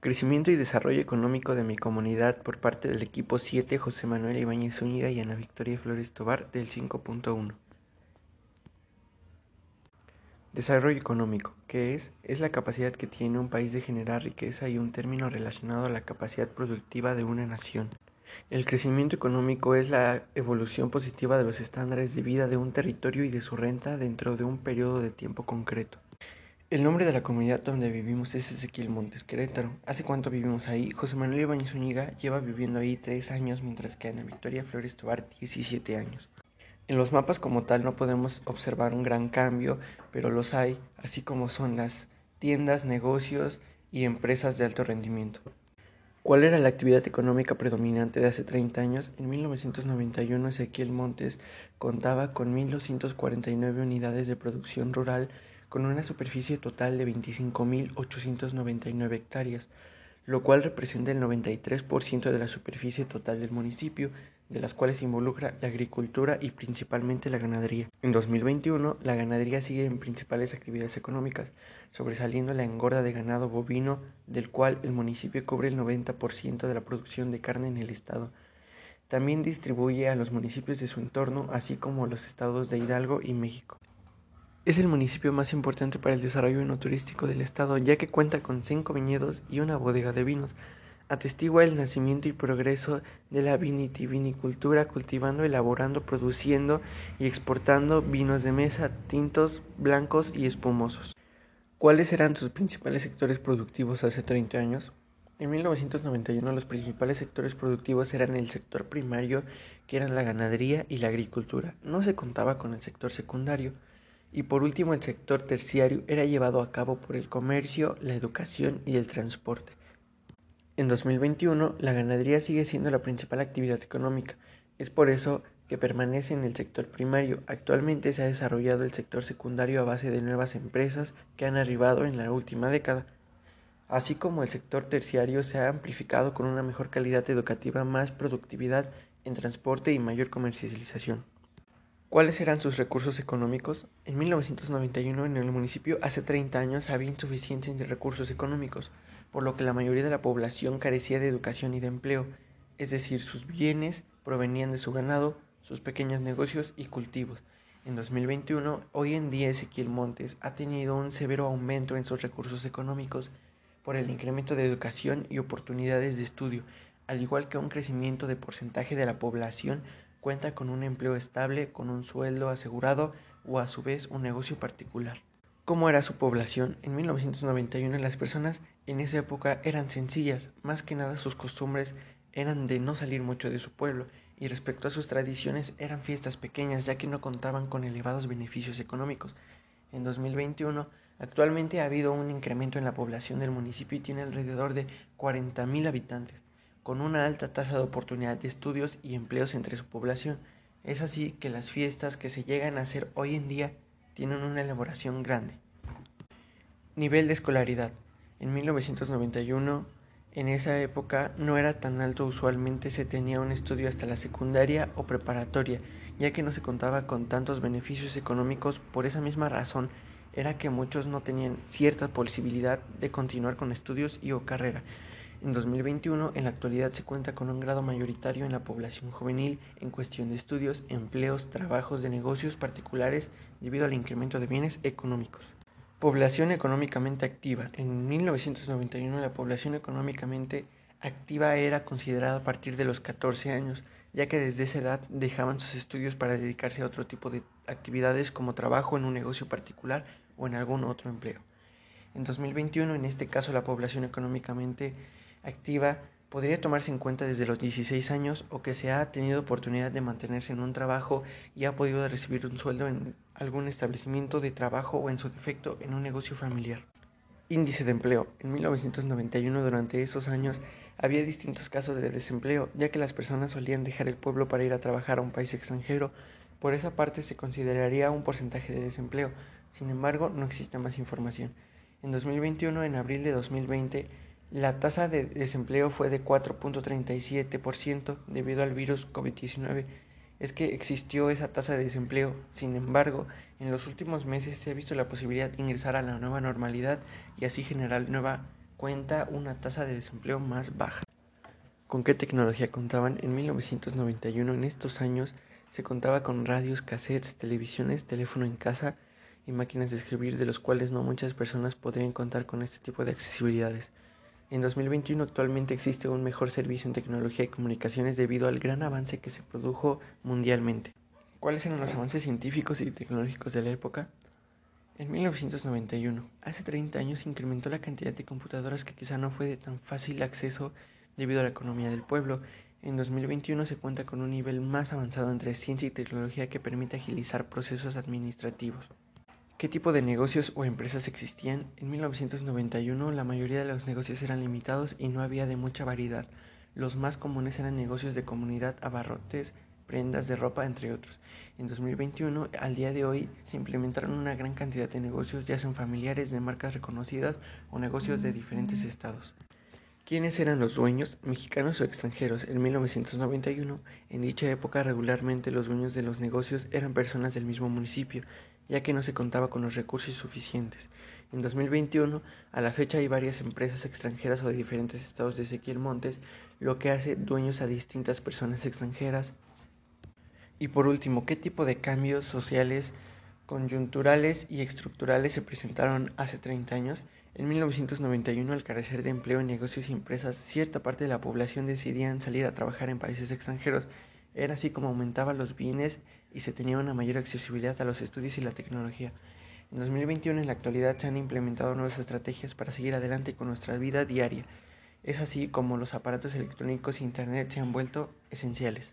Crecimiento y desarrollo económico de mi comunidad por parte del equipo 7 José Manuel Ibáñez Zúñiga y Ana Victoria Flores Tobar del 5.1. Desarrollo económico, ¿qué es? Es la capacidad que tiene un país de generar riqueza y un término relacionado a la capacidad productiva de una nación. El crecimiento económico es la evolución positiva de los estándares de vida de un territorio y de su renta dentro de un periodo de tiempo concreto. El nombre de la comunidad donde vivimos es Ezequiel Montes Querétaro. ¿Hace cuánto vivimos ahí? José Manuel Ibáñez Zúñiga lleva viviendo ahí tres años, mientras que Ana Victoria Flores Tobar 17 años. En los mapas como tal no podemos observar un gran cambio, pero los hay, así como son las tiendas, negocios y empresas de alto rendimiento. ¿Cuál era la actividad económica predominante de hace 30 años? En 1991 Ezequiel Montes contaba con 1.249 unidades de producción rural con una superficie total de 25.899 hectáreas, lo cual representa el 93% de la superficie total del municipio, de las cuales involucra la agricultura y principalmente la ganadería. En 2021, la ganadería sigue en principales actividades económicas, sobresaliendo la engorda de ganado bovino, del cual el municipio cubre el 90% de la producción de carne en el estado. También distribuye a los municipios de su entorno, así como a los estados de Hidalgo y México. Es el municipio más importante para el desarrollo no turístico del estado, ya que cuenta con cinco viñedos y una bodega de vinos, atestigua el nacimiento y progreso de la vitivinicultura, cultivando, elaborando, produciendo y exportando vinos de mesa, tintos, blancos y espumosos. ¿Cuáles eran sus principales sectores productivos hace 30 años? En 1991 los principales sectores productivos eran el sector primario, que eran la ganadería y la agricultura. No se contaba con el sector secundario. Y por último el sector terciario era llevado a cabo por el comercio, la educación y el transporte. En 2021, la ganadería sigue siendo la principal actividad económica. Es por eso que permanece en el sector primario. Actualmente se ha desarrollado el sector secundario a base de nuevas empresas que han arribado en la última década, así como el sector terciario se ha amplificado con una mejor calidad educativa, más productividad en transporte y mayor comercialización. ¿Cuáles eran sus recursos económicos? En 1991 en el municipio hace 30 años había insuficiencia de recursos económicos por lo que la mayoría de la población carecía de educación y de empleo, es decir, sus bienes provenían de su ganado, sus pequeños negocios y cultivos. En 2021, hoy en día Ezequiel Montes ha tenido un severo aumento en sus recursos económicos por el incremento de educación y oportunidades de estudio, al igual que un crecimiento de porcentaje de la población cuenta con un empleo estable, con un sueldo asegurado o a su vez un negocio particular. ¿Cómo era su población? En 1991 las personas en esa época eran sencillas, más que nada sus costumbres eran de no salir mucho de su pueblo y respecto a sus tradiciones eran fiestas pequeñas ya que no contaban con elevados beneficios económicos. En 2021 actualmente ha habido un incremento en la población del municipio y tiene alrededor de 40.000 habitantes, con una alta tasa de oportunidad de estudios y empleos entre su población. Es así que las fiestas que se llegan a hacer hoy en día tienen una elaboración grande. Nivel de escolaridad. En 1991, en esa época no era tan alto, usualmente se tenía un estudio hasta la secundaria o preparatoria, ya que no se contaba con tantos beneficios económicos por esa misma razón era que muchos no tenían cierta posibilidad de continuar con estudios y o carrera. En 2021, en la actualidad se cuenta con un grado mayoritario en la población juvenil en cuestión de estudios, empleos, trabajos de negocios particulares debido al incremento de bienes económicos. Población económicamente activa. En 1991 la población económicamente activa era considerada a partir de los 14 años, ya que desde esa edad dejaban sus estudios para dedicarse a otro tipo de actividades como trabajo en un negocio particular o en algún otro empleo. En 2021, en este caso, la población económicamente activa podría tomarse en cuenta desde los 16 años o que se ha tenido oportunidad de mantenerse en un trabajo y ha podido recibir un sueldo en algún establecimiento de trabajo o en su defecto en un negocio familiar. Índice de empleo. En 1991 durante esos años había distintos casos de desempleo, ya que las personas solían dejar el pueblo para ir a trabajar a un país extranjero. Por esa parte se consideraría un porcentaje de desempleo. Sin embargo, no existe más información. En 2021, en abril de 2020, la tasa de desempleo fue de 4.37% debido al virus COVID-19. Es que existió esa tasa de desempleo. Sin embargo, en los últimos meses se ha visto la posibilidad de ingresar a la nueva normalidad y así generar nueva cuenta una tasa de desempleo más baja. ¿Con qué tecnología contaban? En 1991, en estos años, se contaba con radios, cassettes, televisiones, teléfono en casa y máquinas de escribir, de los cuales no muchas personas podrían contar con este tipo de accesibilidades. En 2021 actualmente existe un mejor servicio en tecnología y comunicaciones debido al gran avance que se produjo mundialmente. ¿Cuáles eran los avances científicos y tecnológicos de la época? En 1991, hace 30 años, se incrementó la cantidad de computadoras que quizá no fue de tan fácil acceso debido a la economía del pueblo. En 2021 se cuenta con un nivel más avanzado entre ciencia y tecnología que permite agilizar procesos administrativos. ¿Qué tipo de negocios o empresas existían? En 1991 la mayoría de los negocios eran limitados y no había de mucha variedad. Los más comunes eran negocios de comunidad, abarrotes, prendas de ropa, entre otros. En 2021, al día de hoy, se implementaron una gran cantidad de negocios, ya sean familiares de marcas reconocidas o negocios de diferentes estados. ¿Quiénes eran los dueños, mexicanos o extranjeros? En 1991, en dicha época regularmente los dueños de los negocios eran personas del mismo municipio, ya que no se contaba con los recursos suficientes. En 2021, a la fecha hay varias empresas extranjeras o de diferentes estados de Ezequiel Montes, lo que hace dueños a distintas personas extranjeras y por último, ¿qué tipo de cambios sociales, coyunturales y estructurales se presentaron hace 30 años? En 1991, al carecer de empleo en negocios y empresas, cierta parte de la población decidían salir a trabajar en países extranjeros. Era así como aumentaban los bienes y se tenía una mayor accesibilidad a los estudios y la tecnología. En 2021, en la actualidad, se han implementado nuevas estrategias para seguir adelante con nuestra vida diaria. Es así como los aparatos electrónicos e Internet se han vuelto esenciales.